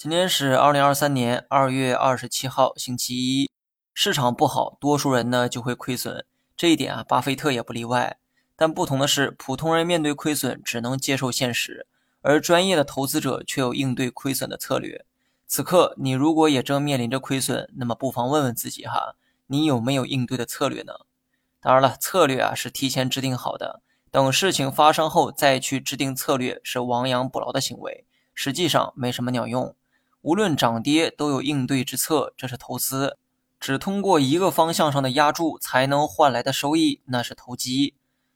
今天是二零二三年二月二十七号，星期一。市场不好，多数人呢就会亏损，这一点啊，巴菲特也不例外。但不同的是，普通人面对亏损只能接受现实，而专业的投资者却有应对亏损的策略。此刻你如果也正面临着亏损，那么不妨问问自己哈，你有没有应对的策略呢？当然了，策略啊是提前制定好的，等事情发生后再去制定策略是亡羊补牢的行为，实际上没什么鸟用。无论涨跌都有应对之策，这是投资；只通过一个方向上的压注才能换来的收益，那是投机。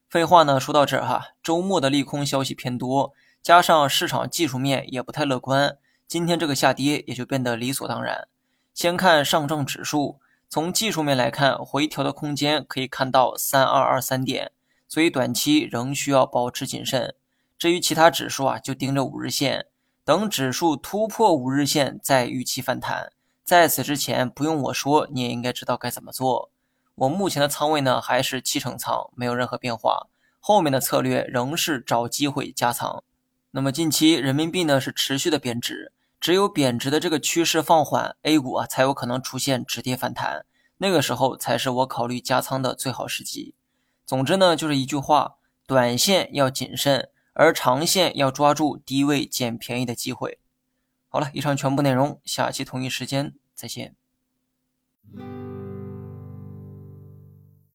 废话呢，说到这儿哈，周末的利空消息偏多，加上市场技术面也不太乐观，今天这个下跌也就变得理所当然。先看上证指数，从技术面来看，回调的空间可以看到三二二三点，所以短期仍需要保持谨慎。至于其他指数啊，就盯着五日线。等指数突破五日线再预期反弹，在此之前不用我说，你也应该知道该怎么做。我目前的仓位呢还是七成仓，没有任何变化。后面的策略仍是找机会加仓。那么近期人民币呢是持续的贬值，只有贬值的这个趋势放缓，A 股啊才有可能出现止跌反弹，那个时候才是我考虑加仓的最好时机。总之呢就是一句话，短线要谨慎。而长线要抓住低位捡便宜的机会。好了，以上全部内容，下期同一时间再见。